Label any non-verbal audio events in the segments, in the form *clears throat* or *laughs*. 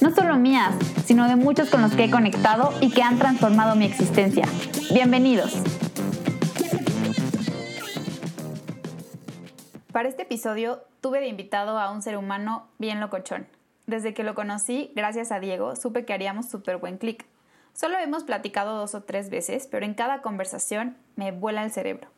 no solo mías, sino de muchos con los que he conectado y que han transformado mi existencia. Bienvenidos. Para este episodio tuve de invitado a un ser humano bien locochón. Desde que lo conocí, gracias a Diego, supe que haríamos súper buen clic. Solo hemos platicado dos o tres veces, pero en cada conversación me vuela el cerebro.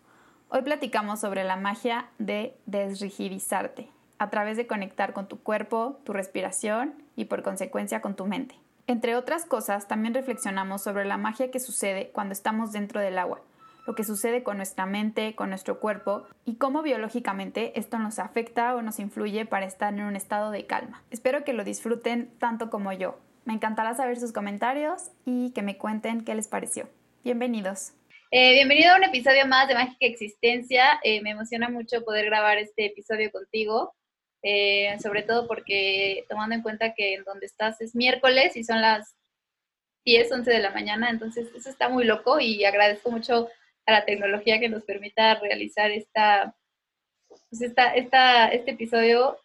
Hoy platicamos sobre la magia de desrigidizarte, a través de conectar con tu cuerpo, tu respiración y por consecuencia con tu mente. Entre otras cosas, también reflexionamos sobre la magia que sucede cuando estamos dentro del agua, lo que sucede con nuestra mente, con nuestro cuerpo y cómo biológicamente esto nos afecta o nos influye para estar en un estado de calma. Espero que lo disfruten tanto como yo. Me encantará saber sus comentarios y que me cuenten qué les pareció. Bienvenidos. Eh, bienvenido a un episodio más de Mágica Existencia. Eh, me emociona mucho poder grabar este episodio contigo, eh, sobre todo porque tomando en cuenta que en donde estás es miércoles y son las 10, 11 de la mañana, entonces eso está muy loco y agradezco mucho a la tecnología que nos permita realizar esta, pues esta, esta, este episodio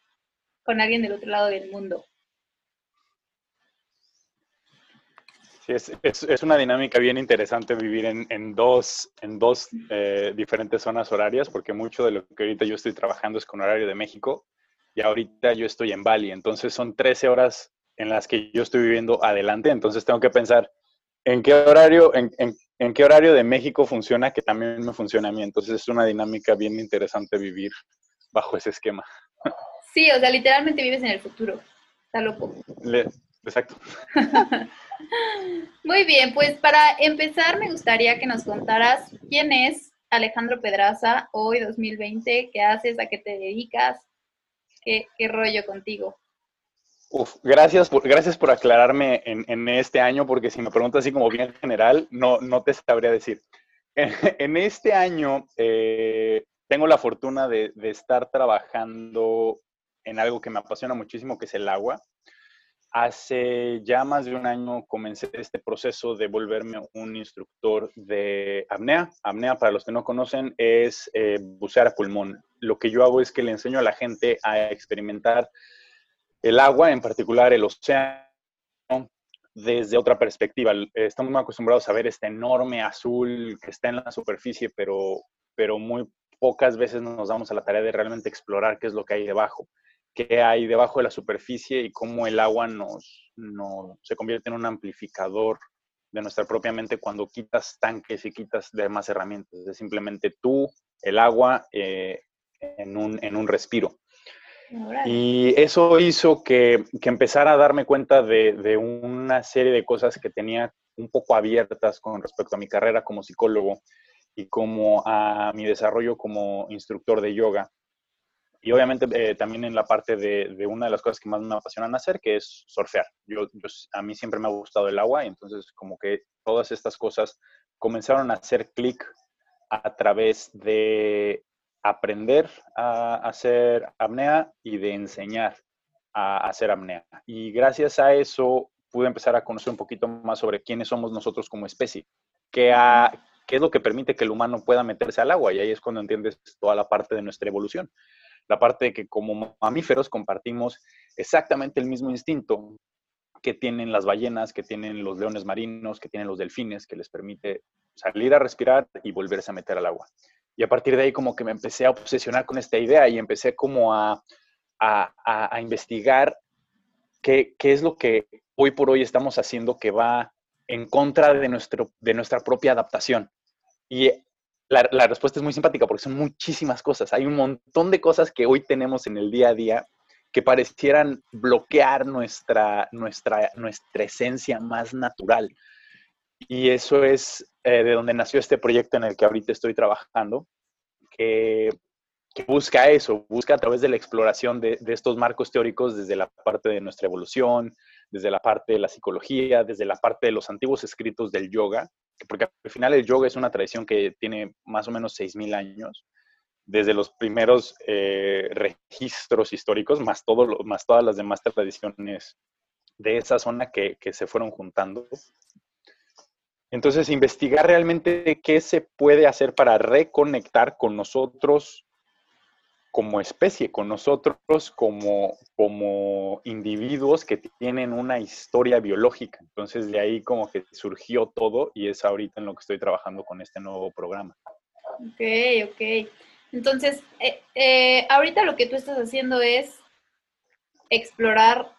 con alguien del otro lado del mundo. Sí, es, es, una dinámica bien interesante vivir en, en dos, en dos eh, diferentes zonas horarias, porque mucho de lo que ahorita yo estoy trabajando es con horario de México y ahorita yo estoy en Bali, entonces son 13 horas en las que yo estoy viviendo adelante, entonces tengo que pensar en qué horario, en, en, en qué horario de México funciona que también me funciona a mí, entonces es una dinámica bien interesante vivir bajo ese esquema. Sí, o sea, literalmente vives en el futuro, está loco. Le, exacto. *laughs* Muy bien, pues para empezar me gustaría que nos contaras quién es Alejandro Pedraza hoy 2020, qué haces, a qué te dedicas, qué, rollo contigo. Uf, gracias por, gracias por aclararme en, este año, porque si me preguntas así como bien general, no, no te sabría decir. *laughs* En, este año eh, tengo la fortuna de estar trabajando en algo que me apasiona muchísimo, que es el agua. Hace ya más de un año comencé este proceso de volverme un instructor de apnea. Apnea, para los que no conocen, es eh, bucear a pulmón. Lo que yo hago es que le enseño a la gente a experimentar el agua, en particular el océano, desde otra perspectiva. Estamos muy acostumbrados a ver este enorme azul que está en la superficie, pero, pero muy pocas veces nos damos a la tarea de realmente explorar qué es lo que hay debajo qué hay debajo de la superficie y cómo el agua nos, nos, se convierte en un amplificador de nuestra propia mente cuando quitas tanques y quitas demás herramientas. Es simplemente tú, el agua, eh, en, un, en un respiro. Y eso hizo que, que, empezara a darme cuenta de, de, una serie de cosas que tenía un poco abiertas con respecto a mi carrera como psicólogo y como a mi desarrollo como instructor de yoga y obviamente eh, también en la parte de, de, una de las cosas que más me apasionan hacer, que es surfear. Yo, yo, a mí siempre me ha gustado el agua y entonces como que todas estas cosas comenzaron a hacer clic a través de aprender a hacer apnea y de enseñar a hacer apnea. Y gracias a eso pude empezar a conocer un poquito más sobre quiénes somos nosotros como especie, qué, ha, qué es lo que permite que el humano pueda meterse al agua y ahí es cuando entiendes toda la parte de nuestra evolución la parte de que como mamíferos compartimos exactamente el mismo instinto que tienen las ballenas, que tienen los leones marinos, que tienen los delfines, que les permite salir a respirar y volverse a meter al agua. Y a partir de ahí como que me empecé a obsesionar con esta idea y empecé como a, a, a investigar qué, qué, es lo que hoy por hoy estamos haciendo que va en contra de, nuestro, de nuestra propia adaptación. Y la, respuesta es muy simpática porque son muchísimas cosas. Hay un montón de cosas que hoy tenemos en el día a día que parecieran bloquear nuestra, nuestra, nuestra esencia más natural. Y eso es eh, de donde nació este proyecto en el que ahorita estoy trabajando, que, busca eso, busca a través de la exploración de, estos marcos teóricos desde la parte de nuestra evolución, desde la parte de la psicología, desde la parte de los antiguos escritos del yoga, porque al final el yoga es una tradición que tiene más o menos 6.000 años, desde los primeros eh, registros históricos, más, todas las demás tradiciones de esa zona que se fueron juntando. Entonces, investigar realmente qué se puede hacer para reconectar con nosotros como especie, con nosotros como, como individuos que tienen una historia biológica. Entonces, de ahí como que surgió todo y es ahorita en lo que estoy trabajando con este nuevo programa. Ok, ok. Entonces, eh, eh, ahorita lo que tú estás haciendo es explorar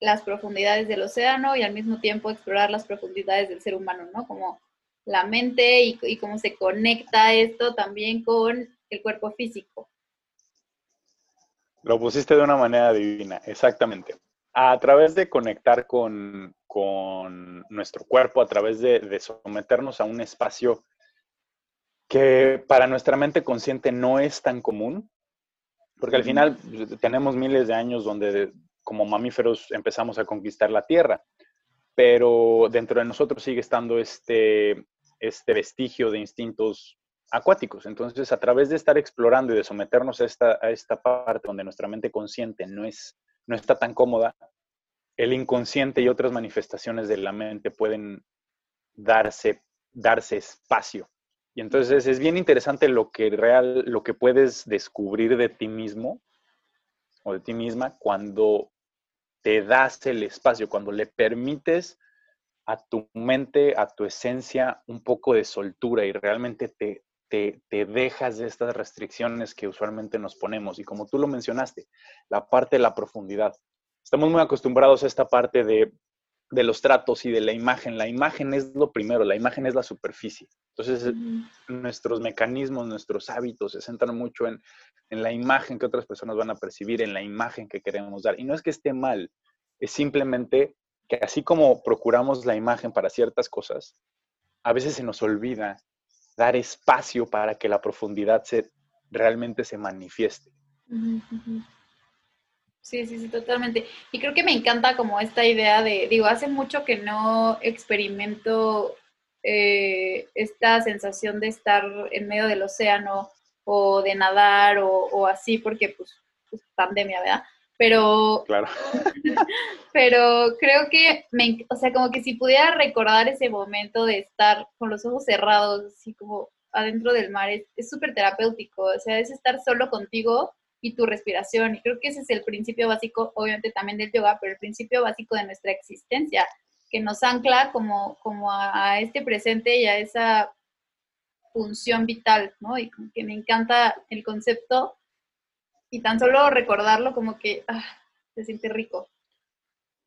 las profundidades del océano y al mismo tiempo explorar las profundidades del ser humano, ¿no? Como la mente y, y cómo se conecta esto también con el cuerpo físico. Lo pusiste de una manera divina, exactamente. A través de conectar con, nuestro cuerpo, a través de, someternos a un espacio que para nuestra mente consciente no es tan común, porque al final tenemos miles de años donde como mamíferos empezamos a conquistar la Tierra, pero dentro de nosotros sigue estando este, este vestigio de instintos acuáticos. Entonces, a través de estar explorando y de someternos a esta, a esta parte donde nuestra mente consciente no, es, no está tan cómoda, el inconsciente y otras manifestaciones de la mente pueden darse, darse espacio. Y entonces es bien interesante lo que real, lo que puedes descubrir de ti mismo o de ti misma cuando te das el espacio, cuando le permites a tu mente, a tu esencia, un poco de soltura y realmente te, te, dejas de estas restricciones que usualmente nos ponemos. Y como tú lo mencionaste, la parte de la profundidad. Estamos muy acostumbrados a esta parte de, los tratos y de la imagen. La imagen es lo primero, la imagen es la superficie. Entonces, nuestros mecanismos, nuestros hábitos se centran mucho en, en la imagen que otras personas van a percibir, en la imagen que queremos dar. Y no es que esté mal, es simplemente que así como procuramos la imagen para ciertas cosas, a veces se nos olvida dar espacio para que la profundidad se, realmente se manifieste. Sí, sí, sí, totalmente. Y creo que me encanta como esta idea de, digo, hace mucho que no experimento eh, esta sensación de estar en medio del océano o de nadar o, así, porque pues, pues, pandemia, ¿verdad? Pero, claro. *laughs* pero creo que, me, o sea, como que si pudiera recordar ese momento de estar con los ojos cerrados, así como adentro del mar, es súper terapéutico, o sea, es estar solo contigo y tu respiración, y creo que ese es el principio básico, obviamente también del yoga, pero el principio básico de nuestra existencia, que nos ancla como, como a, a este presente y a esa función vital, ¿no? Y como que me encanta el concepto y tan solo recordarlo como que ah, se siente rico.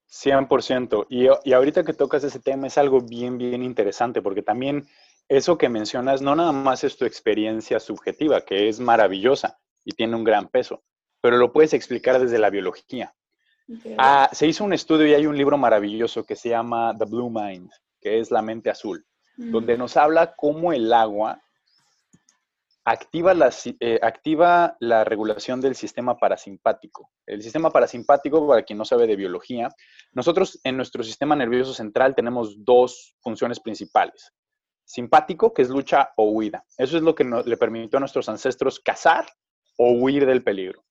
100%. Y, y ahorita que tocas ese tema es algo bien, bien interesante, porque también eso que mencionas no nada más es tu experiencia subjetiva, que es maravillosa y tiene un gran peso, pero lo puedes explicar desde la biología. Ah, se hizo un estudio y hay un libro maravilloso que se llama The Blue Mind, que es la mente azul, mm. donde nos habla cómo el agua activa la, eh, activa la regulación del sistema parasimpático. El sistema parasimpático, para quien no sabe de biología, nosotros en nuestro sistema nervioso central tenemos dos funciones principales. Simpático, que es lucha o huida. Eso es lo que le permitió a nuestros ancestros cazar o huir del peligro.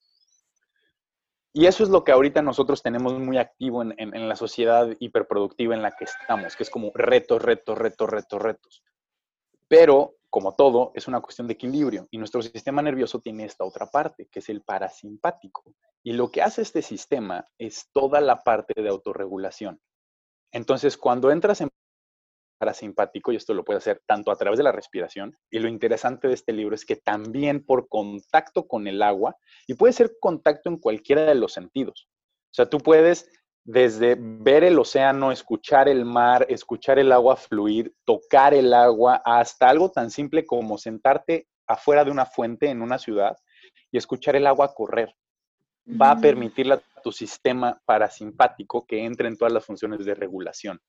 Y eso es lo que ahorita nosotros tenemos muy activo en, en la sociedad hiperproductiva en la que estamos, que es como retos, retos, retos, retos, retos. Pero como todo, es una cuestión de equilibrio y nuestro sistema nervioso tiene esta otra parte, que es el parasimpático. Y lo que hace este sistema es toda la parte de autorregulación. Entonces, cuando entras en parasimpático, y esto lo puede hacer tanto a través de la respiración, y lo interesante de este libro es que también por contacto con el agua, y puede ser contacto en cualquiera de los sentidos. O sea, tú puedes desde ver el océano, escuchar el mar, escuchar el agua fluir, tocar el agua, hasta algo tan simple como sentarte afuera de una fuente en una ciudad y escuchar el agua correr. Va a permitirle a tu sistema parasimpático que entre en todas las funciones de regulación.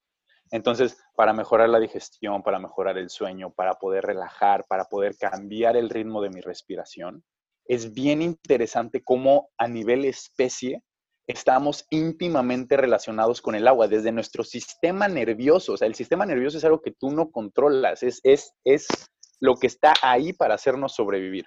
Entonces, para mejorar la digestión, para mejorar el sueño, para poder relajar, para poder cambiar el ritmo de mi respiración, es bien interesante cómo a nivel especie estamos íntimamente relacionados con el agua, desde nuestro sistema nervioso. O sea, el sistema nervioso es algo que tú no controlas, es, es, es lo que está ahí para hacernos sobrevivir.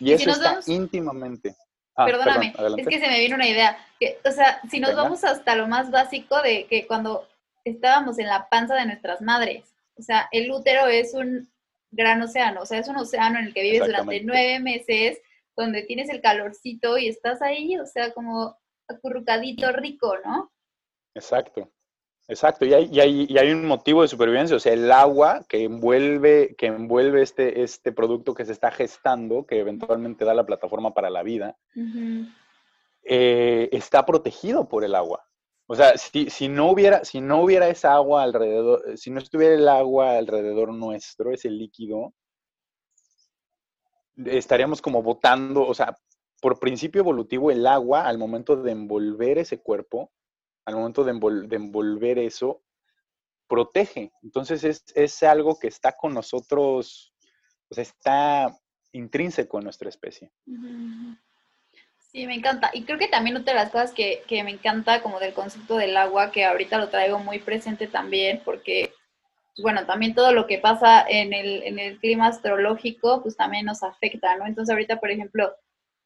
Y, eso está íntimamente. Ah, perdóname, es que se me vino una idea. Que, o sea, si nos vamos hasta lo más básico de que cuando estábamos en la panza de nuestras madres, o sea, el útero es un gran océano, o sea, es un océano en el que vives durante nueve meses, donde tienes el calorcito y estás ahí, o sea, como acurrucadito rico, ¿no? Exacto. Exacto, y hay, y, hay, y hay, un motivo de supervivencia, o sea, el agua que envuelve, que envuelve este, este producto que se está gestando, que eventualmente da la plataforma para la vida, eh, está protegido por el agua. O sea, si, si, no hubiera, si no hubiera esa agua alrededor, si no estuviera el agua alrededor nuestro, ese líquido, estaríamos como botando, o sea, por principio evolutivo, el agua al momento de envolver ese cuerpo, al momento de, envolver eso, protege. Entonces es, algo que está con nosotros, sea, está intrínseco en nuestra especie. Sí, me encanta. Y creo que también otra de las cosas que, me encanta como del concepto del agua, que ahorita lo traigo muy presente también, porque, pues, bueno, también todo lo que pasa en el, en el clima astrológico, pues también nos afecta, ¿no? Entonces ahorita, por ejemplo,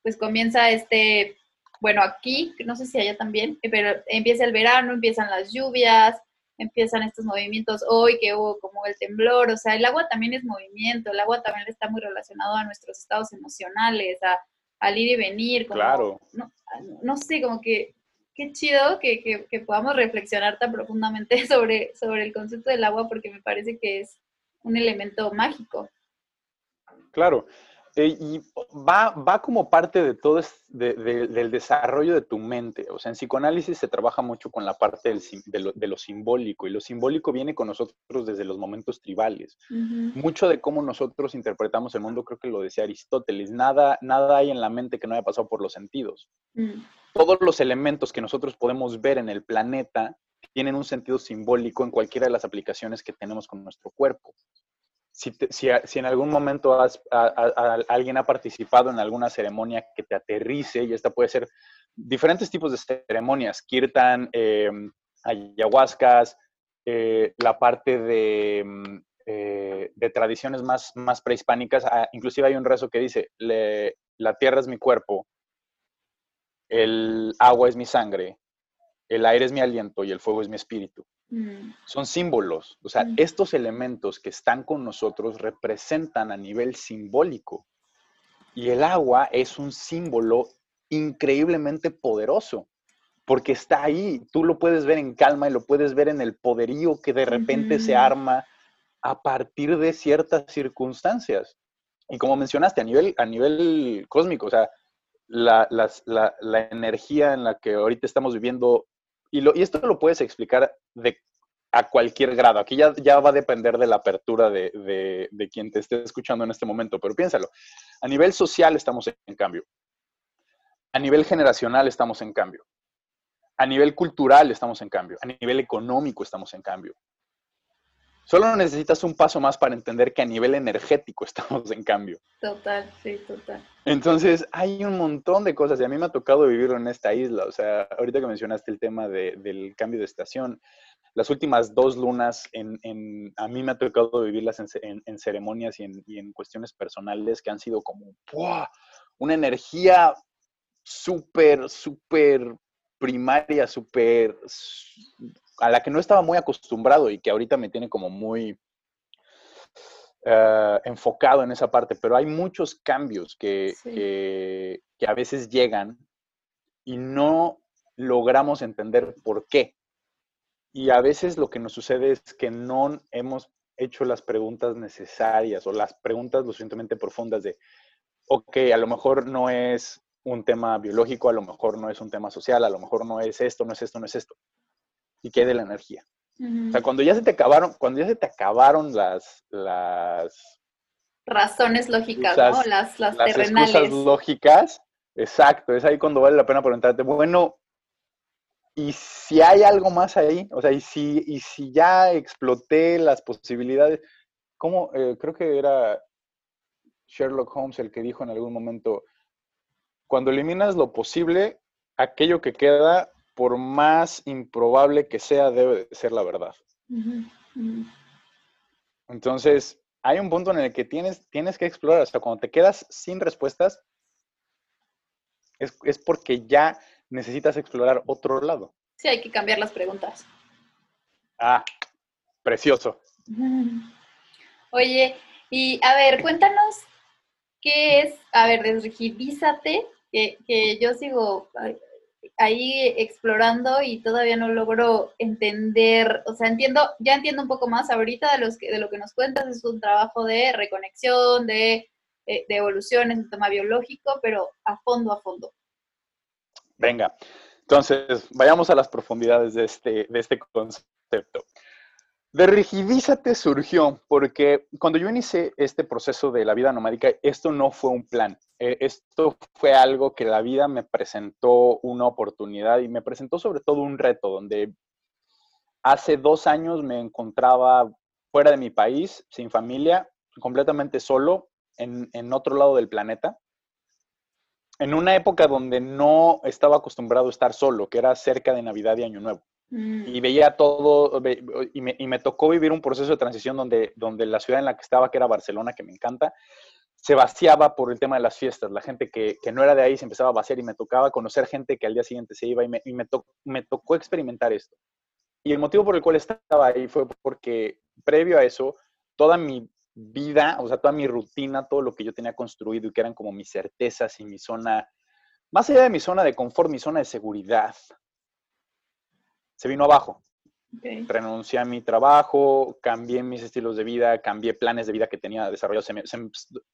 pues comienza este, bueno, aquí, no sé si allá también, pero empieza el verano, empiezan las lluvias, empiezan estos movimientos hoy que hubo como el temblor, o sea, el agua también es movimiento, el agua también está muy relacionado a nuestros estados emocionales, a, al ir y venir, como, claro. no, sé, como que qué chido que, que, podamos reflexionar tan profundamente *laughs* sobre, sobre el concepto del agua porque me parece que es un elemento mágico. Claro, eh, y va, va como parte de todo del desarrollo de tu mente. O sea, en psicoanálisis se trabaja mucho con la parte de, lo, simbólico y lo simbólico viene con nosotros desde los momentos tribales. Mucho de cómo nosotros interpretamos el mundo, creo que lo decía Aristóteles, nada, nada hay en la mente que no haya pasado por los sentidos. Mm. Todos los elementos que nosotros podemos ver en el planeta tienen un sentido simbólico en cualquiera de las aplicaciones que tenemos con nuestro cuerpo si, si, en algún momento alguien ha participado en alguna ceremonia que te aterrice, y esta puede ser diferentes tipos de ceremonias, kirtan, em, ayahuascas, eh, la parte de, mm, eh, tradiciones más, más prehispánicas, ah, inclusive hay un rezo que dice, la tierra es mi cuerpo, el agua es mi sangre, el aire es mi aliento y el fuego es mi espíritu. Mm. Son símbolos. O sea, mm. estos elementos que están con nosotros representan a nivel simbólico. Y el agua es un símbolo increíblemente poderoso, porque está ahí. Tú lo puedes ver en calma y lo puedes ver en el poderío que de repente se arma a partir de ciertas circunstancias. Y como mencionaste, a nivel, a nivel cósmico, o sea, la, la energía en la que ahorita estamos viviendo y, esto lo puedes explicar a cualquier grado. Aquí ya, ya va a depender de la apertura de, de, quien te esté escuchando en este momento, pero piénsalo. A nivel social estamos en cambio. A nivel generacional estamos en cambio. A nivel cultural estamos en cambio. A nivel económico estamos en cambio. Solo necesitas un paso más para entender que a nivel energético *laughs* estamos en cambio. Total, sí, total. Entonces, hay un montón de cosas y a mí me ha tocado vivirlo en esta isla. O sea, ahorita que mencionaste el tema del cambio de estación, las últimas dos lunas, en, a mí me ha tocado vivirlas en, ceremonias y, en, cuestiones personales que han sido como una energía súper, súper primaria, súper a la que no estaba muy acostumbrado y que ahorita me tiene como muy eh, enfocado en esa parte, pero hay muchos cambios que, que, a veces llegan y no logramos entender por qué. Y a veces lo que nos sucede es que no hemos hecho las preguntas necesarias o las preguntas lo suficientemente profundas de, ok, a lo mejor no es un tema biológico, a lo mejor no es un tema social, a lo mejor no es esto, no es esto, no es esto y quede la energía. O sea, cuando ya se te acabaron, cuando ya se te acabaron las, las razones lógicas, ¿no? Las, las, las excusas lógicas, exacto, es ahí cuando vale la pena preguntarte, bueno, ¿y si hay algo más ahí? O sea, ¿y si, y si ya exploté las posibilidades? ¿Cómo? Eh, creo que era Sherlock Holmes el que dijo en algún momento, cuando eliminas lo posible, aquello que queda, por más improbable que sea, debe ser la verdad. Entonces, hay un punto en el que tienes, tienes que explorar. O sea, cuando te quedas sin respuestas, es, es porque ya necesitas explorar otro lado. Sí, hay que cambiar las preguntas. Ah, precioso. *laughs* Oye, y a ver, cuéntanos qué es, a ver, desrigidízate, que, que yo sigo ahí explorando y todavía no logro entender, o sea, entiendo, ya entiendo un poco más ahorita de, los que, de lo que nos cuentas, es un trabajo de reconexión, de, eh, de evolución en el tema biológico, pero a fondo, a fondo. Venga, entonces, vayamos a las profundidades de este, de este concepto. De rigidízate surgió porque cuando yo inicié este proceso de la vida nomádica, esto no fue un plan. Eh, esto fue algo que la vida me presentó una oportunidad y me presentó sobre todo un reto donde hace dos años me encontraba fuera de mi país, sin familia, completamente solo, en, en otro lado del planeta en una época donde no estaba acostumbrado a estar solo, que era cerca de Navidad y Año Nuevo. Mm. Y veía todo, y me, tocó vivir un proceso de transición donde, donde la ciudad en la que estaba, que era Barcelona, que me encanta, se vaciaba por el tema de las fiestas. La gente que, no era de ahí se empezaba a vaciar y me tocaba conocer gente que al día siguiente se iba y me, me tocó experimentar esto. Y el motivo por el cual estaba ahí fue porque previo a eso, toda mi vida, o sea, toda mi rutina, todo lo que yo tenía construido y que eran como mis certezas y mi zona, más allá de mi zona de confort, mi zona de seguridad, se vino abajo. Renuncié a mi trabajo, cambié mis estilos de vida, cambié planes de vida que tenía desarrollados.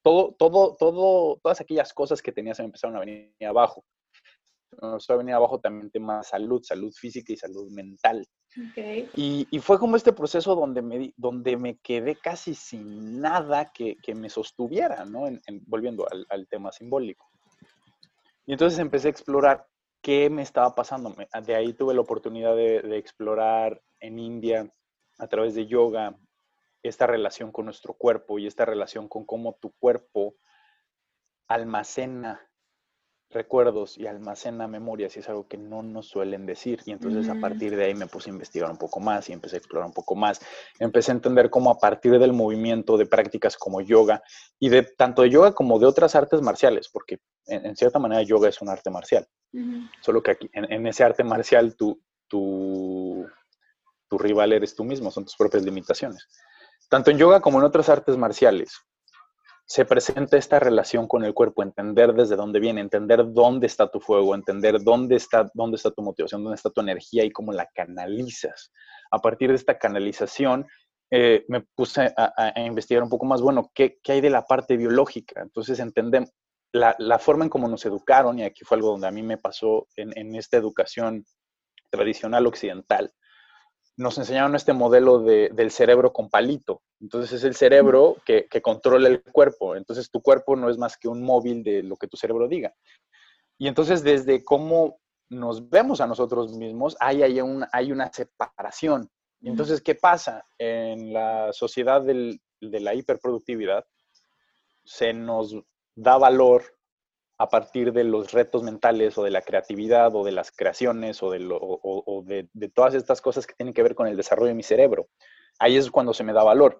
todo, todo, todo, todas aquellas cosas que tenía se me empezaron a venir abajo. Se a venir abajo también tema salud, salud física y salud mental. Y, fue como este proceso donde me, donde me quedé casi sin nada que, me sostuviera, ¿no? volviendo al, tema simbólico. Y entonces empecé a explorar qué me estaba pasando. De ahí tuve la oportunidad de, de explorar en India a través de yoga esta relación con nuestro cuerpo y esta relación con cómo tu cuerpo almacena recuerdos y almacena memorias y es algo que no nos suelen decir. Y entonces a partir de ahí me puse a investigar un poco más y empecé a explorar un poco más. Empecé a entender cómo a partir del movimiento de prácticas como yoga y de tanto de yoga como de otras artes marciales, porque en, cierta manera yoga es un arte marcial. Solo que aquí, en, ese arte marcial tú, tú, tu rival eres tú mismo, son tus propias limitaciones. Tanto en yoga como en otras artes marciales, se presenta esta relación con el cuerpo, entender desde dónde viene, entender dónde está tu fuego, entender dónde está, dónde está tu motivación, dónde está tu energía y cómo la canalizas. A partir de esta canalización, eh, me puse a, investigar un poco más, bueno, ¿qué, hay de la parte biológica? Entonces entendemos la, forma en cómo nos educaron, y aquí fue algo donde a mí me pasó en, en esta educación tradicional occidental, nos enseñaron este modelo del cerebro con palito. Entonces es el cerebro que, controla el cuerpo. Entonces tu cuerpo no es más que un móvil de lo que tu cerebro diga. Y entonces desde cómo nos vemos a nosotros mismos, hay, hay, hay una separación. Y entonces, ¿qué pasa? En la sociedad de la hiperproductividad, se nos da valor a partir de los retos mentales o de la creatividad o de las creaciones o, de, de, todas estas cosas que tienen que ver con el desarrollo de mi cerebro. Ahí es cuando se me da valor.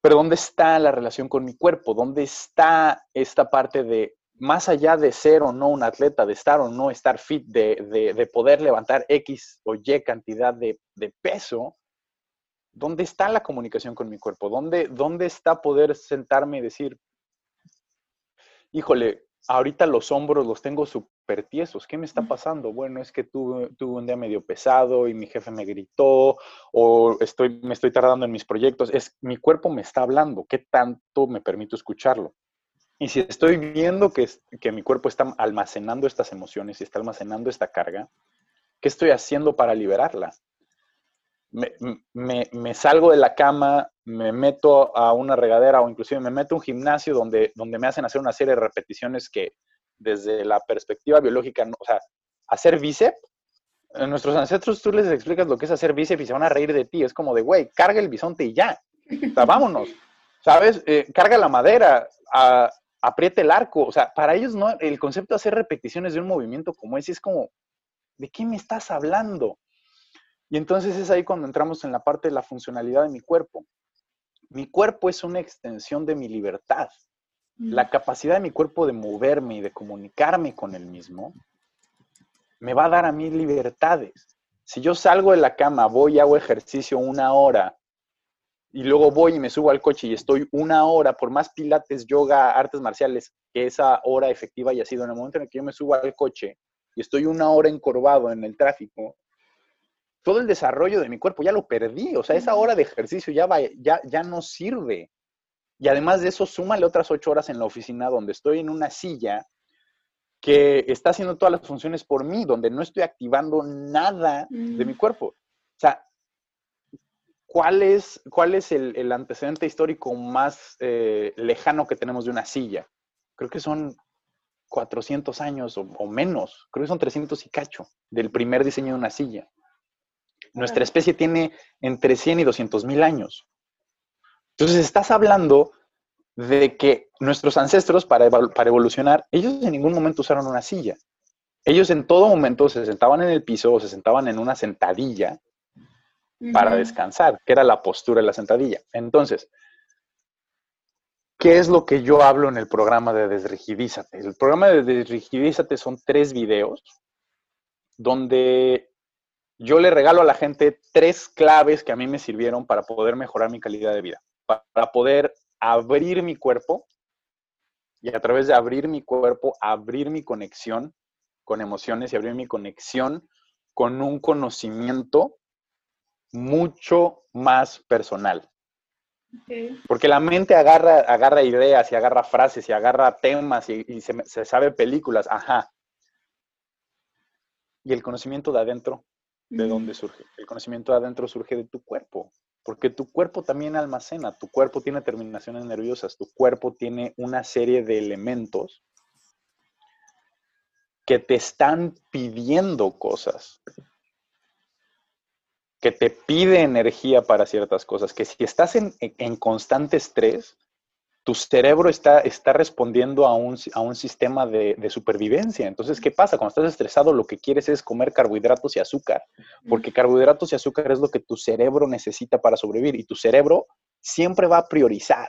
Pero ¿dónde está la relación con mi cuerpo? ¿Dónde está esta parte de, más allá de ser o no un atleta, de estar o no estar fit, de, poder levantar X o Y cantidad de, peso? ¿Dónde está la comunicación con mi cuerpo? ¿Dónde, ¿Dónde está poder sentarme y decir, híjole, ahorita los hombros los tengo súper tiesos. ¿Qué me está pasando? Bueno, es que tuve, un día medio pesado y mi jefe me gritó o estoy, me estoy tardando en mis proyectos. Es, mi cuerpo me está hablando. ¿Qué tanto me permito escucharlo? Y si estoy viendo que, que mi cuerpo está almacenando estas emociones y está almacenando esta carga, ¿qué estoy haciendo para liberarla? me, salgo de la cama, me meto a una regadera o inclusive me meto a un gimnasio donde, donde me hacen hacer una serie de repeticiones que desde la perspectiva biológica, o sea, hacer bíceps, a nuestros ancestros tú les explicas lo que es hacer bíceps y se van a reír de ti. Es como de, güey, carga el bisonte y ya. Vámonos. ¿Sabes? Eh, carga la madera. apriete el arco. O sea, para ellos no, el concepto de hacer repeticiones de un movimiento como ese es como, ¿de qué me estás hablando? Y entonces es ahí cuando entramos en la parte de la funcionalidad de mi cuerpo. Mi cuerpo es una extensión de mi libertad. La capacidad de mi cuerpo de moverme y de comunicarme con el mismo me va a dar a mí libertades. Si yo salgo de la cama, voy y hago ejercicio una hora y luego voy y me subo al coche y estoy una hora, por más pilates, yoga, artes marciales, que esa hora efectiva haya sido en el momento en el que yo me subo al coche y estoy una hora encorvado en el tráfico, todo el desarrollo de mi cuerpo ya lo perdí. O sea, esa hora de ejercicio ya, va, ya, ya no sirve. Y además de eso, súmale otras ocho horas en la oficina donde estoy en una silla que está haciendo todas las funciones por mí, donde no estoy activando nada de mi cuerpo. O sea, ¿cuál es, cuál es el, antecedente histórico más eh, lejano que tenemos de una silla? Creo que son 400 años o, menos, creo que son 300 y cacho del primer diseño de una silla. Nuestra especie tiene entre 100 y 200 mil años. Entonces estás hablando de que nuestros ancestros para, para evolucionar, ellos en ningún momento usaron una silla. Ellos en todo momento se sentaban en el piso o se sentaban en una sentadilla para descansar, que era la postura de la sentadilla. Entonces, ¿qué es lo que yo hablo en el programa de Desrigidízate? El programa de Desrigidízate son tres videos donde yo le regalo a la gente tres claves que a mí me sirvieron para poder mejorar mi calidad de vida, para poder abrir mi cuerpo y a través de abrir mi cuerpo, abrir mi conexión con emociones y abrir mi conexión con un conocimiento mucho más personal. Porque la mente agarra, agarra ideas y agarra frases y agarra temas y, se, se, sabe películas, ajá. Y el conocimiento de adentro, ¿de dónde surge? El conocimiento de adentro surge de tu cuerpo, porque tu cuerpo también almacena, tu cuerpo tiene terminaciones nerviosas, tu cuerpo tiene una serie de elementos que te están pidiendo cosas que te pide energía para ciertas cosas, que si estás en, constante estrés, tu cerebro está, está respondiendo a un, a un sistema de, de, supervivencia. Entonces, ¿qué pasa? Cuando estás estresado, lo que quieres es comer carbohidratos y azúcar, porque carbohidratos y azúcar es lo que tu cerebro necesita para sobrevivir y tu cerebro siempre va a priorizar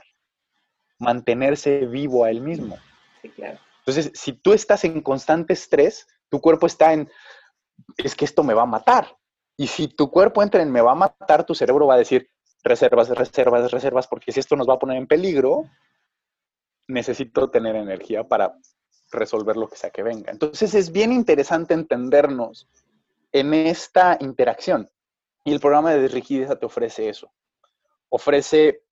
mantenerse vivo a él mismo. Entonces, si tú estás en constante estrés, tu cuerpo está en, es que esto me va a matar. Y si tu cuerpo entra en me va a matar, tu cerebro va a decir reservas, reservas, reservas, porque si esto nos va a poner en peligro, necesito tener energía para resolver lo que sea que venga. Entonces es bien interesante entendernos en esta interacción. Y el programa de Desrigideza te ofrece eso. Ofrece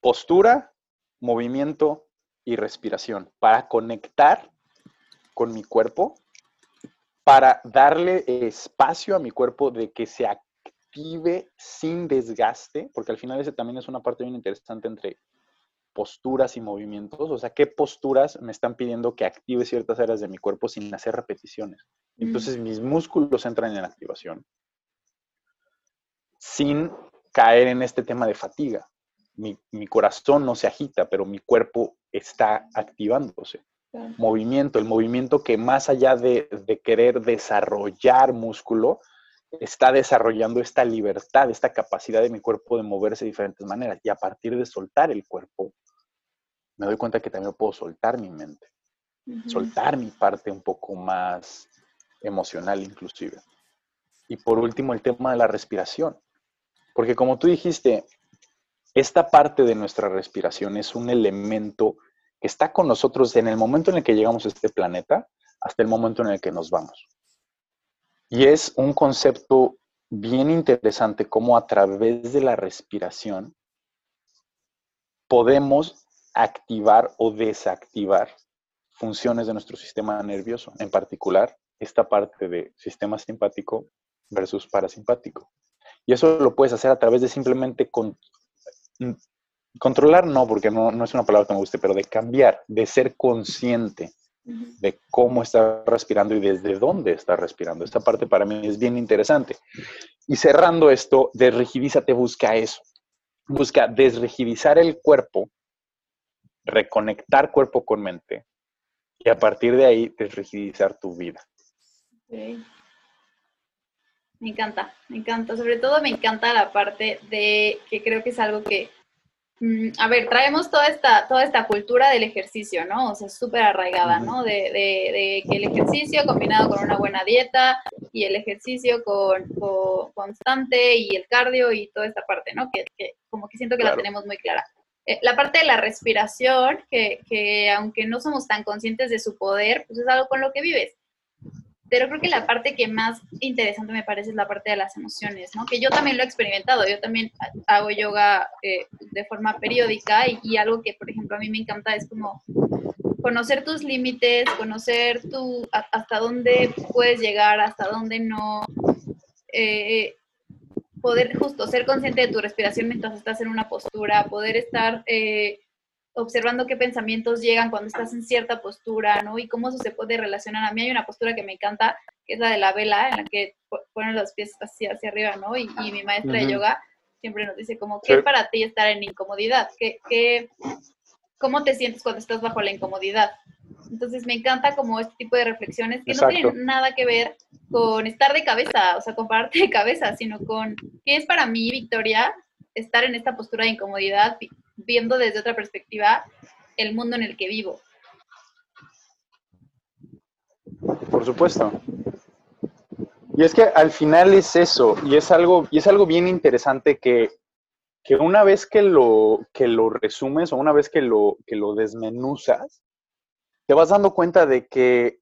postura, movimiento y respiración para conectar con mi cuerpo para darle espacio a mi cuerpo de que se active sin desgaste, porque al final ese también es una parte bien interesante entre posturas y movimientos, o sea, qué posturas me están pidiendo que active ciertas áreas de mi cuerpo sin hacer repeticiones. Mm. Entonces mis músculos entran en activación sin caer en este tema de fatiga. Mi, mi corazón no se agita, pero mi cuerpo está activándose movimiento, el movimiento que más allá de, querer desarrollar músculo, está desarrollando esta libertad, esta capacidad de mi cuerpo de moverse de diferentes maneras. Y a partir de soltar el cuerpo, me doy cuenta que también puedo soltar mi mente, soltar mi parte un poco más emocional inclusive. Y por último, el tema de la respiración. Porque como tú dijiste, esta parte de nuestra respiración es un elemento que está con nosotros en el momento en el que llegamos a este planeta hasta el momento en el que nos vamos. Y es un concepto bien interesante cómo a través de la respiración podemos activar o desactivar funciones de nuestro sistema nervioso, en particular esta parte de sistema simpático versus parasimpático. Y eso lo puedes hacer a través de simplemente con, controlar no, porque no, es una palabra que me guste, pero de cambiar, de ser consciente de cómo está respirando y desde dónde está respirando. Esta parte para mí es bien interesante. Y cerrando esto, desrigidízate busca eso. Busca desrigidizar el cuerpo reconectar cuerpo con mente y a partir de ahí desrigidizar tu vida. Me encanta, me encanta. Sobre todo me encanta la parte de que creo que es algo que a ver, traemos toda esta, toda esta cultura del ejercicio, ¿no? O sea, súper arraigada, ¿no? De, de, que el ejercicio combinado con una buena dieta y el ejercicio con, constante y el cardio y toda esta parte, ¿no? Que, como que siento que la tenemos muy clara. Eh, la parte de la respiración, que, que aunque no somos tan conscientes de su poder, pues es algo con lo que vives pero creo que la parte que más interesante me parece es la parte de las emociones, ¿no? Que yo también lo he experimentado, yo también hago yoga eh, de forma periódica y, algo que, por ejemplo, a mí me encanta es como conocer tus límites, conocer tu, hasta dónde puedes llegar, hasta dónde no, eh, poder justo ser consciente de tu respiración mientras estás en una postura, poder estar... Eh, observando qué pensamientos llegan cuando estás en cierta postura, ¿no? Y cómo eso se puede relacionar. A mí hay una postura que me encanta, que es la de la vela, en la que ponen los pies hacia, hacia arriba, ¿no? Y, mi maestra de yoga siempre nos dice como, ¿qué es para ti estar en incomodidad? ¿Qué, qué, cómo te sientes cuando estás bajo la incomodidad? Entonces me encanta como este tipo de reflexiones que no tienen nada que ver con estar de cabeza, o sea, con pararte de cabeza, sino con qué es para mí, Victoria, estar en esta postura de incomodidad, viendo desde otra perspectiva el mundo en el que vivo. Por supuesto. Y es que al final es eso, y es algo, y es algo bien interesante que, una vez que lo, que lo resumes o una vez que lo, que lo desmenuzas, te vas dando cuenta de que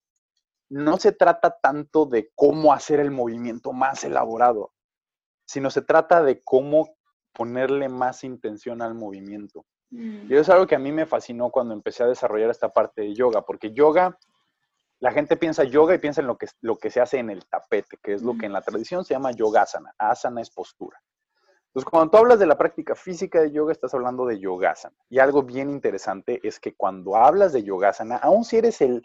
no se trata tanto de cómo hacer el movimiento más elaborado, sino se trata de cómo ponerle más intención al movimiento. Mm. Y eso es algo que a mí me fascinó cuando empecé a desarrollar esta parte de yoga, porque yoga, la gente piensa yoga y piensa en lo que, lo que se hace en el tapete, que es lo que en la tradición se llama yogasana. Asana es postura. Entonces, cuando tú hablas de la práctica física de yoga, estás hablando de yogasana. Y algo bien interesante es que cuando hablas de yogasana, aun si eres el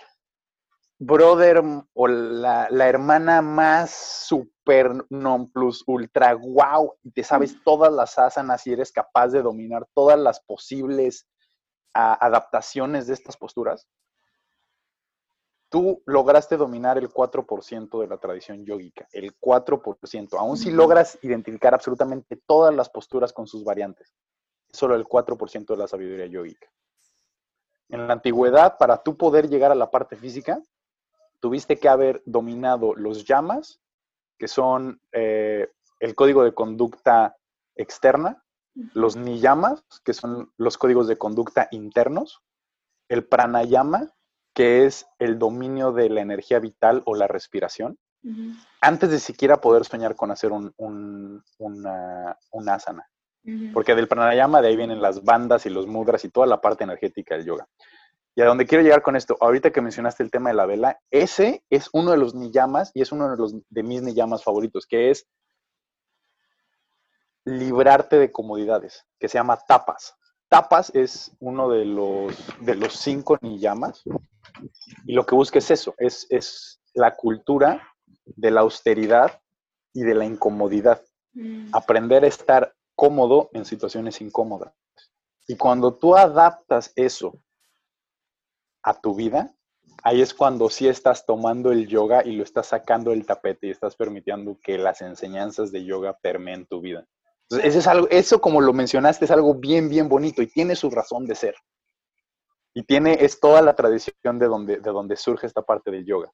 brother o la, hermana más super non plus ultra wow y te sabes todas las asanas y eres capaz de dominar todas las posibles adaptaciones de estas posturas, tú lograste dominar el 4% de la tradición yógica, el 4%, aun si logras identificar absolutamente todas las posturas con sus variantes, solo el 4% de la sabiduría yógica. En la antigüedad, para tú poder llegar a la parte física, tuviste que haber dominado los llamas, que son eh, el código de conducta externa, los niyamas, que son los códigos de conducta internos, el pranayama, que es el dominio de la energía vital o la respiración, antes de siquiera poder soñar con hacer un, una, asana. Porque del pranayama de ahí vienen las bandas y los mudras y toda la parte energética del yoga. Y a donde quiero llegar con esto, ahorita que mencionaste el tema de la vela, ese es uno de los niyamas y es uno de, los, de mis niyamas favoritos, que es librarte de comodidades, que se llama tapas. Tapas es uno de los, de los cinco niyamas y lo que busca es eso, es, es la cultura de la austeridad y de la incomodidad. Mm. Aprender a estar cómodo en situaciones incómodas. Y cuando tú adaptas eso a tu vida, ahí es cuando sí estás tomando el yoga y lo estás sacando del tapete y estás permitiendo que las enseñanzas de yoga permeen tu vida. Entonces, eso, es algo, eso como lo mencionaste, es algo bien, bien bonito y tiene su razón de ser. Y tiene, es toda la tradición de donde, de donde surge esta parte del yoga.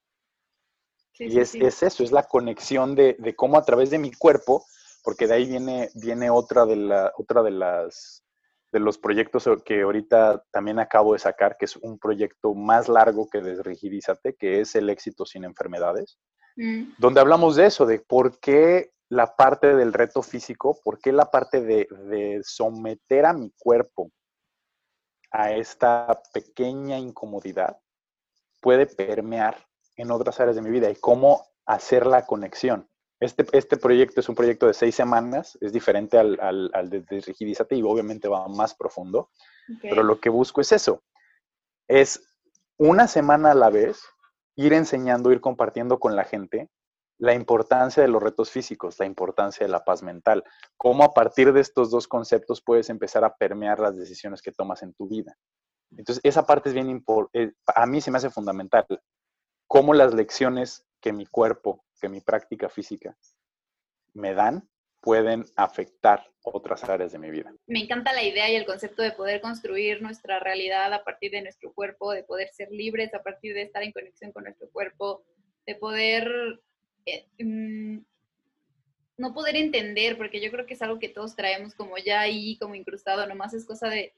y es, es, eso, es la conexión de, de, cómo a través de mi cuerpo, porque de ahí viene, viene otra, de la, otra de las de los proyectos que ahorita también acabo de sacar, que es un proyecto más largo que Desrigidízate, que es el éxito sin enfermedades, mm. donde hablamos de eso, de por qué la parte del reto físico, por qué la parte de, de someter a mi cuerpo a esta pequeña incomodidad puede permear en otras áreas de mi vida y cómo hacer la conexión. Este, este, proyecto es un proyecto de seis semanas, es diferente al, al, de, Rigidízate y obviamente va más profundo, pero lo que busco es eso, es una semana a la vez ir enseñando, ir compartiendo con la gente la importancia de los retos físicos, la importancia de la paz mental, cómo a partir de estos dos conceptos puedes empezar a permear las decisiones que tomas en tu vida. Entonces, esa parte es bien importante, eh, a mí se me hace fundamental, cómo las lecciones que mi cuerpo, que mi práctica física me dan, pueden afectar otras áreas de mi vida. Me encanta la idea y el concepto de poder construir nuestra realidad a partir de nuestro cuerpo, de poder ser libres a partir de estar en conexión con nuestro cuerpo, de poder eh, mm, no poder entender, porque yo creo que es algo que todos traemos como ya ahí, como incrustado, nomás es cosa de,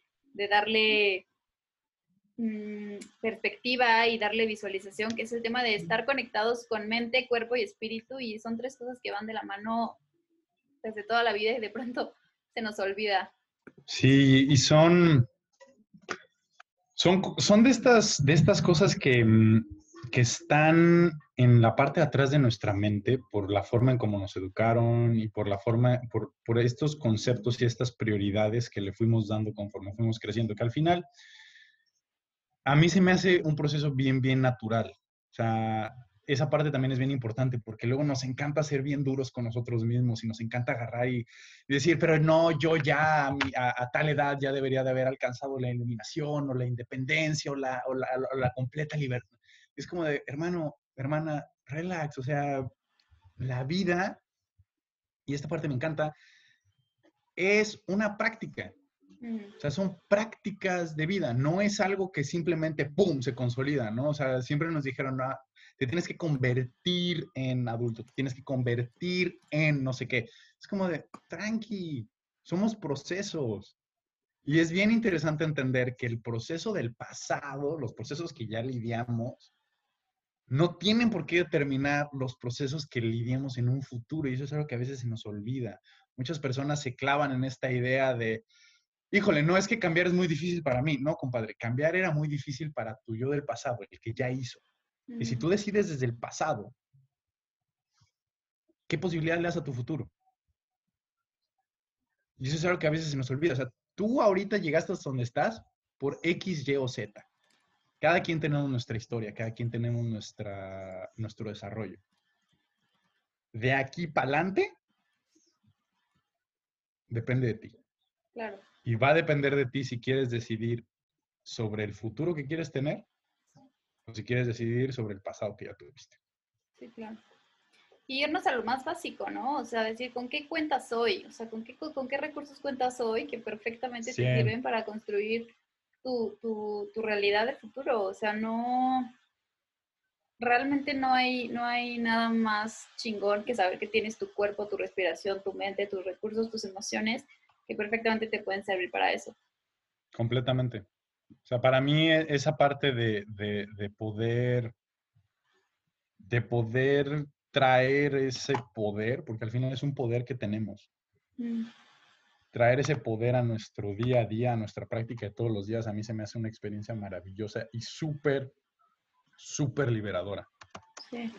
darle mm, perspectiva y darle visualización, que es el tema de estar conectados con mente, cuerpo y espíritu, y son tres cosas que van de la mano desde toda la vida y de pronto se nos olvida. Sí, y son, son, son de, estas, de estas cosas que, mm, que están en la parte de atrás de nuestra mente por la forma en cómo nos educaron y por la forma, por, por, estos conceptos y estas prioridades que le fuimos dando conforme fuimos creciendo, que al final a mí se me hace un proceso bien, bien natural. O sea, esa parte también es bien importante porque luego nos encanta ser bien duros con nosotros mismos y nos encanta agarrar y, decir, pero no, yo ya a, tal edad ya debería de haber alcanzado la iluminación o la independencia o la, o la, completa libertad. Es como de, hermano, hermana, relax, o sea, la vida, y esta parte me encanta, es una práctica. O sea, son prácticas de vida, no es algo que simplemente, ¡pum!, se consolida, ¿no? O sea, siempre nos dijeron, no, te tienes que convertir en adulto, te tienes que convertir en no sé qué. Es como de, tranqui, somos procesos. Y es bien interesante entender que el proceso del pasado, los procesos que ya lidiamos, no tienen por qué determinar los procesos que lidiamos en un futuro. Y eso es algo que a veces se nos olvida. Muchas personas se clavan en esta idea de, híjole, no es que cambiar es muy difícil para mí. No, compadre, cambiar era muy difícil para tu yo del pasado, el que ya hizo. Y si tú decides desde el pasado, ¿qué posibilidad le das a tu futuro? Y eso es algo que a veces se nos olvida. O sea, tú ahorita llegaste hasta donde estás por X, Y o Z. Cada quien tenemos nuestra historia, cada quien tenemos nuestra, nuestro desarrollo. De aquí para adelante, depende de ti. Claro. Y va a depender de ti si quieres decidir sobre el futuro que quieres tener o si quieres decidir sobre el pasado que ya tuviste. Sí, claro. Y irnos a lo más básico, ¿no? O sea, decir, ¿con qué cuentas hoy? O sea, ¿con qué, con qué recursos cuentas hoy que perfectamente te sirven para construir tu, tu, tu realidad de futuro? O sea, no, realmente no hay, no hay nada más chingón que saber que tienes tu cuerpo, tu respiración, tu mente, tus recursos, tus emociones, que perfectamente te pueden servir para eso. Completamente. O sea, para mí e, esa parte de, poder, de poder traer ese poder, porque al final es un poder que tenemos. Mm. Traer ese poder a nuestro día a día, a nuestra práctica de todos los días, a mí se me hace una experiencia maravillosa y súper, súper liberadora. Sí,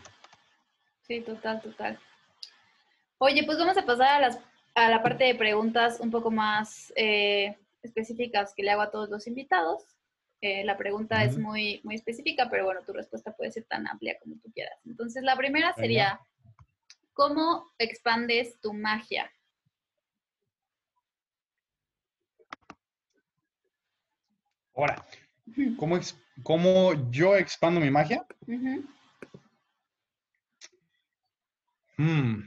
sí, total, total. Oye, pues vamos a pasar a, las, a la parte de preguntas un poco más eh, específicas que le hago a todos los invitados. Eh, la pregunta es muy, muy específica, pero bueno, tu respuesta puede ser tan amplia como tú quieras. Entonces, la primera sería, ¿cómo expandes tu magia? Ahora, ¿cómo, ¿cómo, yo expando mi magia? Hmm,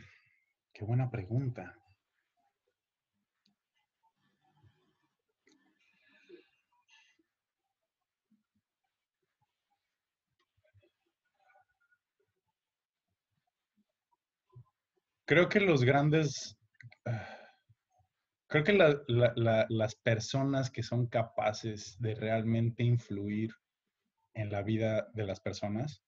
qué buena pregunta. Creo que los grandes, creo que las personas que son capaces de realmente influir en la vida de las personas,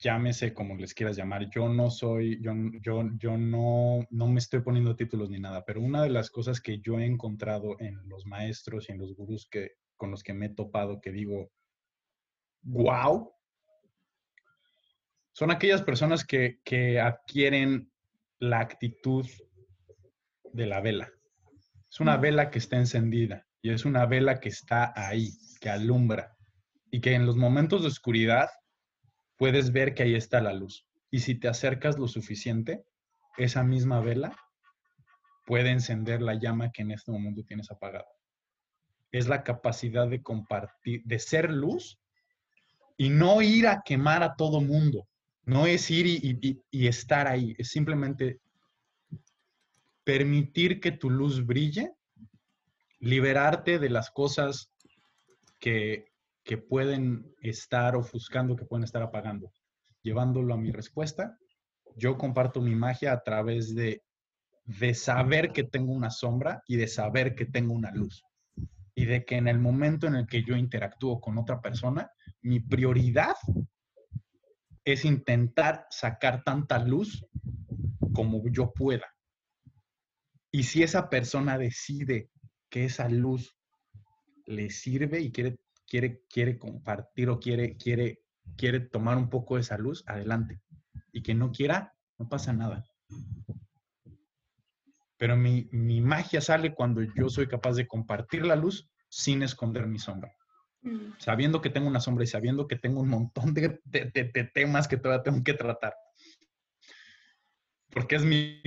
llámese como les quieras llamar, yo no soy, yo, yo, yo no, no me estoy poniendo títulos ni nada, pero una de las cosas que yo he encontrado en los maestros y en los gurús que, con los que me he topado, que digo, wow, son aquellas personas que, adquieren la actitud de la vela. Es una vela que está encendida y es una vela que está ahí, que alumbra y que en los momentos de oscuridad puedes ver que ahí está la luz. Y si te acercas lo suficiente, esa misma vela puede encender la llama que en este momento tienes apagada. es la capacidad de compartir, de ser luz y no ir a quemar a todo mundo. No es ir y, estar ahí, es simplemente permitir que tu luz brille, liberarte de las cosas que, pueden estar ofuscando, que pueden estar apagando. Llevándolo a mi respuesta, yo comparto mi magia a través de, de saber que tengo una sombra y de saber que tengo una luz. Y de que en el momento en el que yo interactúo con otra persona, mi prioridad es intentar sacar tanta luz como yo pueda. Y si esa persona decide que esa luz le sirve y quiere, quiere, quiere compartir o quiere, quiere, quiere tomar un poco de esa luz, adelante. Y que no quiera, no pasa nada. Pero mi, mi magia sale cuando yo soy capaz de compartir la luz sin esconder mi sombra. Mm. Sabiendo que tengo una sombra y sabiendo que tengo un montón de, temas que todavía tengo que tratar. Porque es mi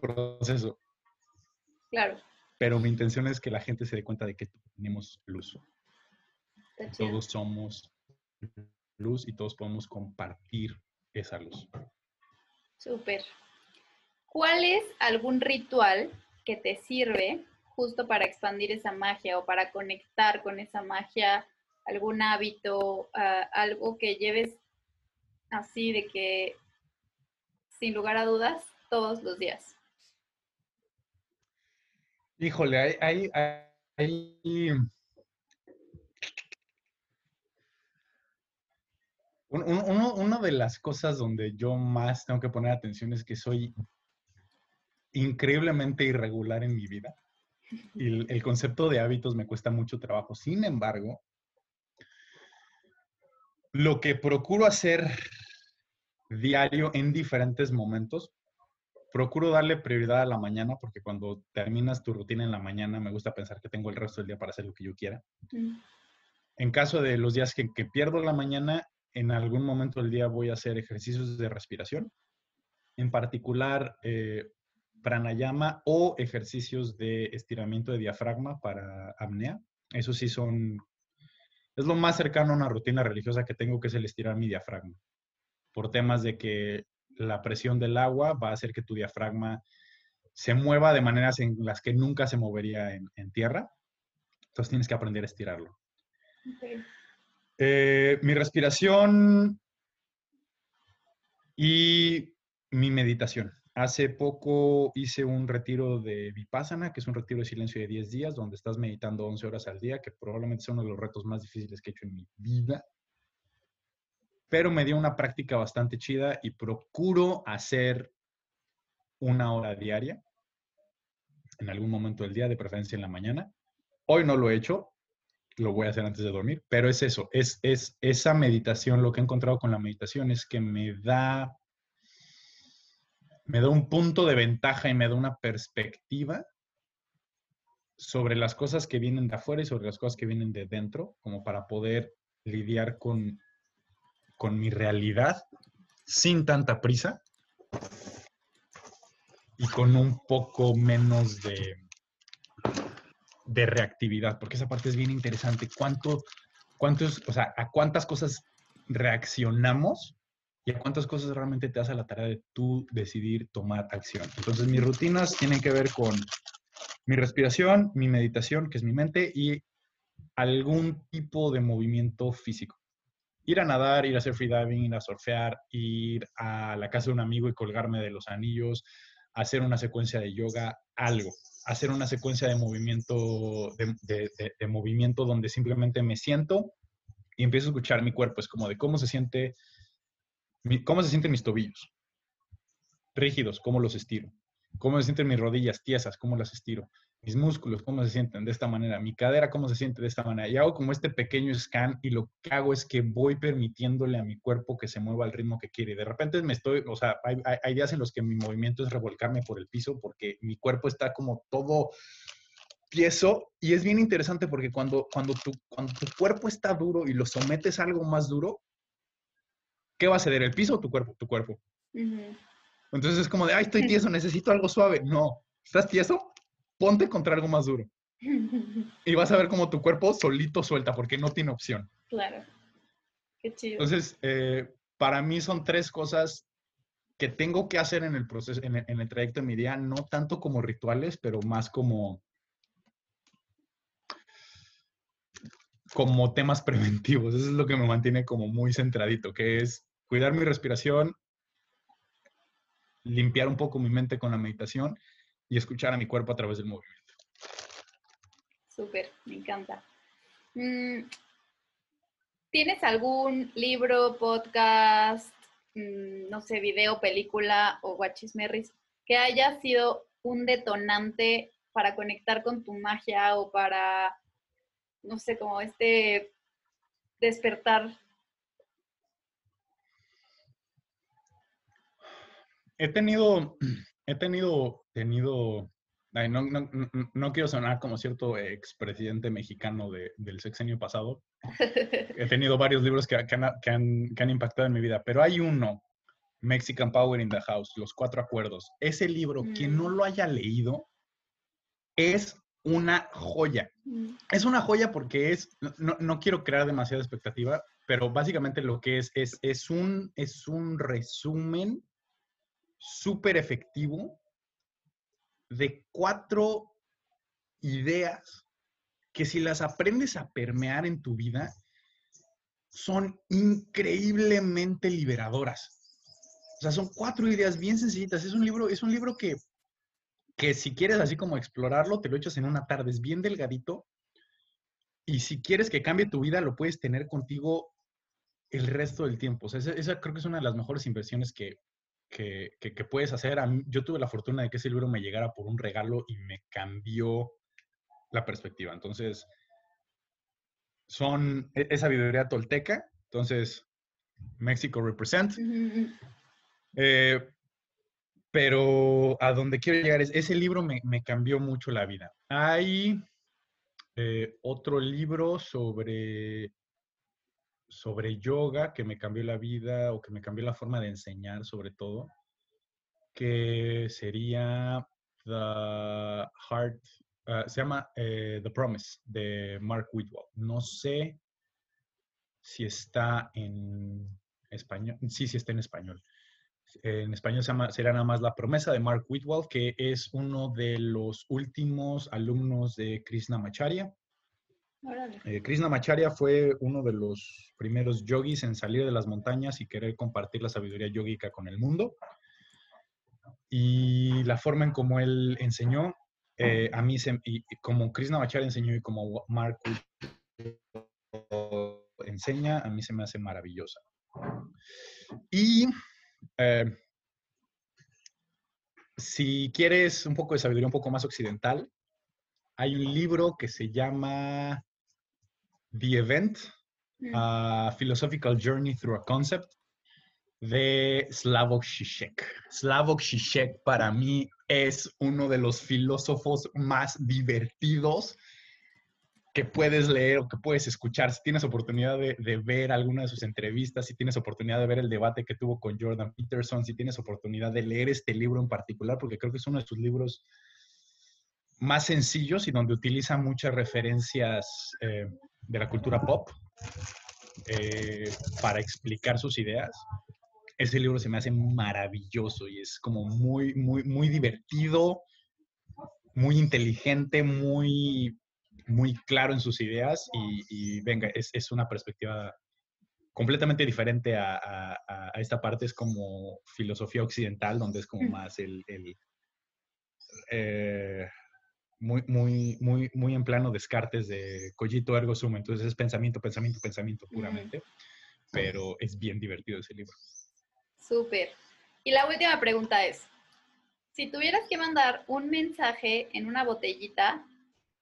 proceso. Claro. Pero mi intención es que la gente se dé cuenta de que tenemos luz. Todos somos luz y todos podemos compartir esa luz. Súper. ¿Cuál es algún ritual que te sirve justo para expandir esa magia o para conectar con esa magia, algún hábito, ah, algo que lleves así de que, sin lugar a dudas, todos los días. Híjole, hay, hay, una de las cosas donde yo más tengo que poner atención es que soy increíblemente irregular en mi vida. Y el, concepto de hábitos me cuesta mucho trabajo. Sin embargo, lo que procuro hacer diario en diferentes momentos, procuro darle prioridad a la mañana porque cuando terminas tu rutina en la mañana me gusta pensar que tengo el resto del día para hacer lo que yo quiera. Mm. En caso de los días que, pierdo la mañana, en algún momento del día voy a hacer ejercicios de respiración. En particular, eh, pranayama o ejercicios de estiramiento de diafragma para apnea. Eso sí son, es lo más cercano a una rutina religiosa que tengo, que es el estirar mi diafragma. Por temas de que la presión del agua va a hacer que tu diafragma se mueva de maneras en las que nunca se movería en, tierra. Entonces tienes que aprender a estirarlo. Eh, mi respiración y mi meditación. Hace poco hice un retiro de Vipassana, que es un retiro de silencio de 10 días, donde estás meditando 11 horas al día, que probablemente es uno de los retos más difíciles que he hecho en mi vida. Pero me dio una práctica bastante chida y procuro hacer una hora diaria, en algún momento del día, de preferencia en la mañana. Hoy no lo he hecho, lo voy a hacer antes de dormir, pero es eso, es, es esa meditación, lo que he encontrado con la meditación es que me da me da un punto de ventaja y me da una perspectiva sobre las cosas que vienen de afuera y sobre las cosas que vienen de dentro, como para poder lidiar con, con mi realidad sin tanta prisa y con un poco menos de, de reactividad, porque esa parte es bien interesante. ¿Cuánto, cuántos, o sea, a cuántas cosas reaccionamos y a cuántas cosas realmente te hace la tarea de tú decidir tomar acción. Entonces, mis rutinas tienen que ver con mi respiración, mi meditación, que es mi mente, y algún tipo de movimiento físico. Ir a nadar, ir a hacer freediving, ir a surfear, ir a la casa de un amigo y colgarme de los anillos, hacer una secuencia de yoga, algo. Hacer una secuencia de movimiento, de, de movimiento donde simplemente me siento y empiezo a escuchar mi cuerpo. Es como de cómo se siente ¿Cómo se sienten mis tobillos? Rígidos, ¿cómo los estiro? ¿Cómo se sienten mis rodillas tiesas? ¿Cómo las estiro? Mis músculos, ¿cómo se sienten de esta manera? Mi cadera, ¿cómo se siente de esta manera? Y hago como este pequeño scan y lo que hago es que voy permitiéndole a mi cuerpo que se mueva al ritmo que quiere. Y de repente me estoy, o sea, hay, días en los que mi movimiento es revolcarme por el piso porque mi cuerpo está como todo tieso y es bien interesante porque cuando, cuando, tu, cuando tu cuerpo está duro y lo sometes a algo más duro, ¿qué va a ceder? ¿El piso o tu cuerpo? Tu cuerpo. Entonces es como de, ay, estoy tieso, necesito algo suave. No, ¿estás tieso? Ponte contra algo más duro. *laughs* y vas a ver cómo tu cuerpo solito suelta porque no tiene opción. Claro. Qué chido. Entonces, eh, para mí son tres cosas que tengo que hacer en el proceso, en el, en el trayecto de mi día, no tanto como rituales, pero más como como temas *laughs* preventivos. Eso es lo que me mantiene como muy centradito, que es cuidar mi respiración, limpiar un poco mi mente con la meditación y escuchar a mi cuerpo a través del movimiento. Súper, me encanta. Mm, ¿Tienes algún libro, podcast, mm, no sé, video, película o guachismerris que haya sido un detonante para conectar con tu magia o para no sé, como este despertar. He tenido, *clears throat* he tenido, tenido, no, no, no, quiero sonar como cierto expresidente mexicano de, del sexenio pasado. *laughs* He tenido varios libros que, que, han, que, han, que han impactado en mi vida, pero hay uno, Mexican Power in the House, Los Cuatro Acuerdos. Ese libro, quien no mm. lo haya leído, es una joya. Mm. Es una joya porque es, no, quiero crear demasiada expectativa, pero básicamente lo que es, es, es, un, es un resumen súper efectivo de cuatro ideas que si las aprendes a permear en tu vida, son increíblemente liberadoras. O sea, son cuatro ideas bien sencillitas. Es un libro, es un libro que que si quieres así como explorarlo, te lo echas en una tarde, es bien delgadito. Y si quieres que cambie tu vida, lo puedes tener contigo el resto del tiempo. O sea, esa, creo que es una de las mejores inversiones que, que, que, puedes hacer. A mí, yo tuve la fortuna de que ese libro me llegara por un regalo y me cambió la perspectiva. Entonces, son, e, esa sabiduría tolteca. Entonces, México represent. eh, pero a donde quiero llegar es, ese libro me, cambió mucho la vida. Hay eh, otro libro sobre, sobre yoga que me cambió la vida o que me cambió la forma de enseñar sobre todo, que sería The Heart, ah, se llama eh, The Promise de Mark Whitwell. No sé si está en español, sí, sí está en español en español se llama, será nada más La promesa de Mark Whitwell, que es uno de los últimos alumnos de Krishnamacharya. Eh, Krishnamacharya fue uno de los primeros yogis en salir de las montañas y querer compartir la sabiduría yogica con el mundo. Y la forma en cómo él enseñó, eh, a mí, se, y, como Krishnamacharya enseñó y como Mark enseña, a mí se me hace maravillosa. Y eh, si quieres un poco de sabiduría un poco más occidental, hay un libro que se llama The Event, mm. a Philosophical Journey Through a Concept, de Slavoj Žižek. Slavoj Žižek para mí es uno de los filósofos más divertidos que puedes leer o que puedes escuchar. Si tienes oportunidad de, ver alguna de sus entrevistas, si tienes oportunidad de ver el debate que tuvo con Jordan Peterson, si tienes oportunidad de leer este libro en particular, porque creo que es uno de sus libros más sencillos y donde utiliza muchas referencias eh, de la cultura pop eh, para explicar sus ideas. Ese libro se me hace maravilloso y es como muy, muy, muy divertido, muy inteligente, muy muy claro en sus ideas y, venga, es, una perspectiva completamente diferente a, esta parte, es como filosofía occidental, donde es como más el, eh, muy, muy, muy, muy en plano descartes de cogito ergo sum, entonces es pensamiento, pensamiento, pensamiento puramente, pero es bien divertido ese libro. Súper. Y la última pregunta es, si tuvieras que mandar un mensaje en una botellita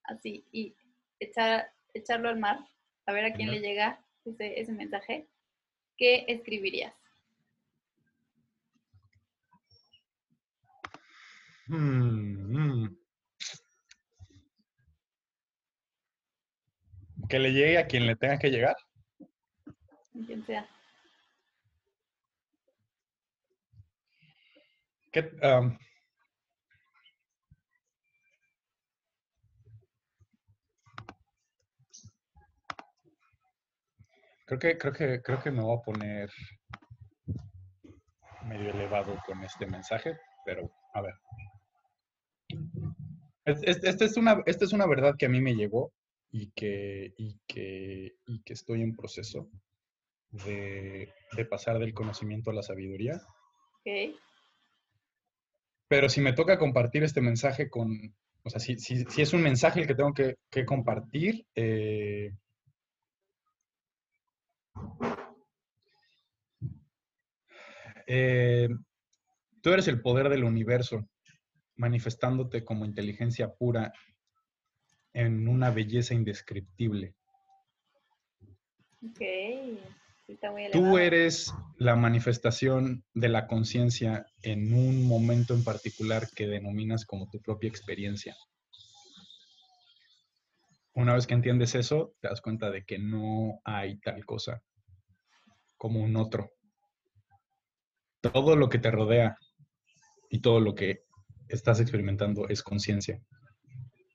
así, y echar, echarlo al mar, a ver a quién le llega ese, ese mensaje, ¿qué escribirías? Hmm, hmm. Que le llegue a quien le tenga que llegar. A quien sea. ¿Qué, um, Creo que, creo que, creo que me voy a poner medio elevado con este mensaje, pero a ver. Esta es, una, esta es una verdad que a mí me llegó y que, y que, y que estoy en proceso de, de, pasar del conocimiento a la sabiduría. Okay. Pero si me toca compartir este mensaje con, o sea, si, si, si es un mensaje el que tengo que, que compartir, eh, eh, tú eres el poder del universo, manifestándote como inteligencia pura en una belleza indescriptible. Ok. Está muy Tú eres la manifestación de la conciencia en un momento en particular que denominas como tu propia experiencia. Una vez que entiendes eso, te das cuenta de que no hay tal cosa como un otro. Todo lo que te rodea y todo lo que estás experimentando es conciencia.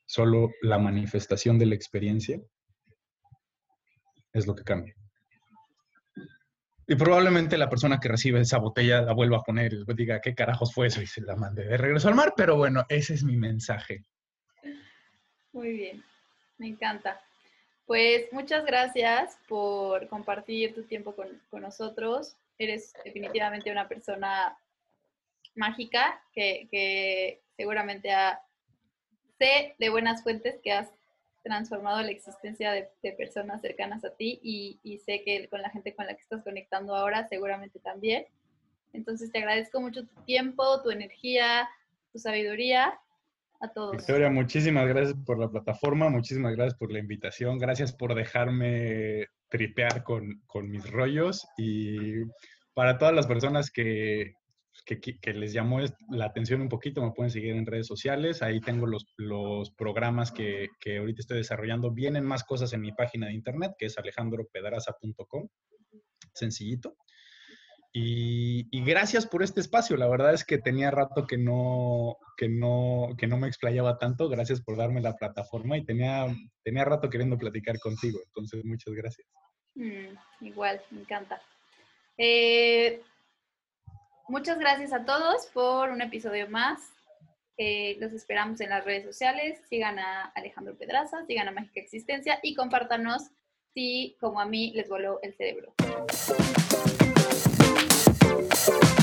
Solo la manifestación de la experiencia es lo que cambia. Y probablemente la persona que recibe esa botella la vuelva a poner y diga, ¿qué carajos fue eso? Y se la mande de regreso al mar. Pero bueno, ese es mi mensaje. Muy bien, me encanta. Pues muchas gracias por compartir tu tiempo con, nosotros. Eres definitivamente una persona mágica que, que seguramente ha, sé de buenas fuentes que has transformado la existencia de, personas cercanas a ti y, sé que con la gente con la que estás conectando ahora seguramente también. Entonces te agradezco mucho tu tiempo, tu energía, tu sabiduría. A todos. Victoria, muchísimas gracias por la plataforma, muchísimas gracias por la invitación, gracias por dejarme tripear con, con mis rollos y para todas las personas que, que, les llamó la atención un poquito, me pueden seguir en redes sociales. Ahí tengo los, los programas que, que, ahorita estoy desarrollando. Vienen más cosas en mi página de internet, que es alejandropedraza.com. Sencillito. Y, gracias por este espacio. La verdad es que tenía rato que no, que no, que no me explayaba tanto. Gracias por darme la plataforma y tenía, tenía rato queriendo platicar contigo. Entonces, muchas gracias. Mm, igual, me encanta. Eh, Muchas gracias a todos por un episodio más. Eh, los esperamos en las redes sociales. Sigan a Alejandro Pedraza, sigan a Mágica Existencia y compártanos si, como a mí, les voló el cerebro. Bye.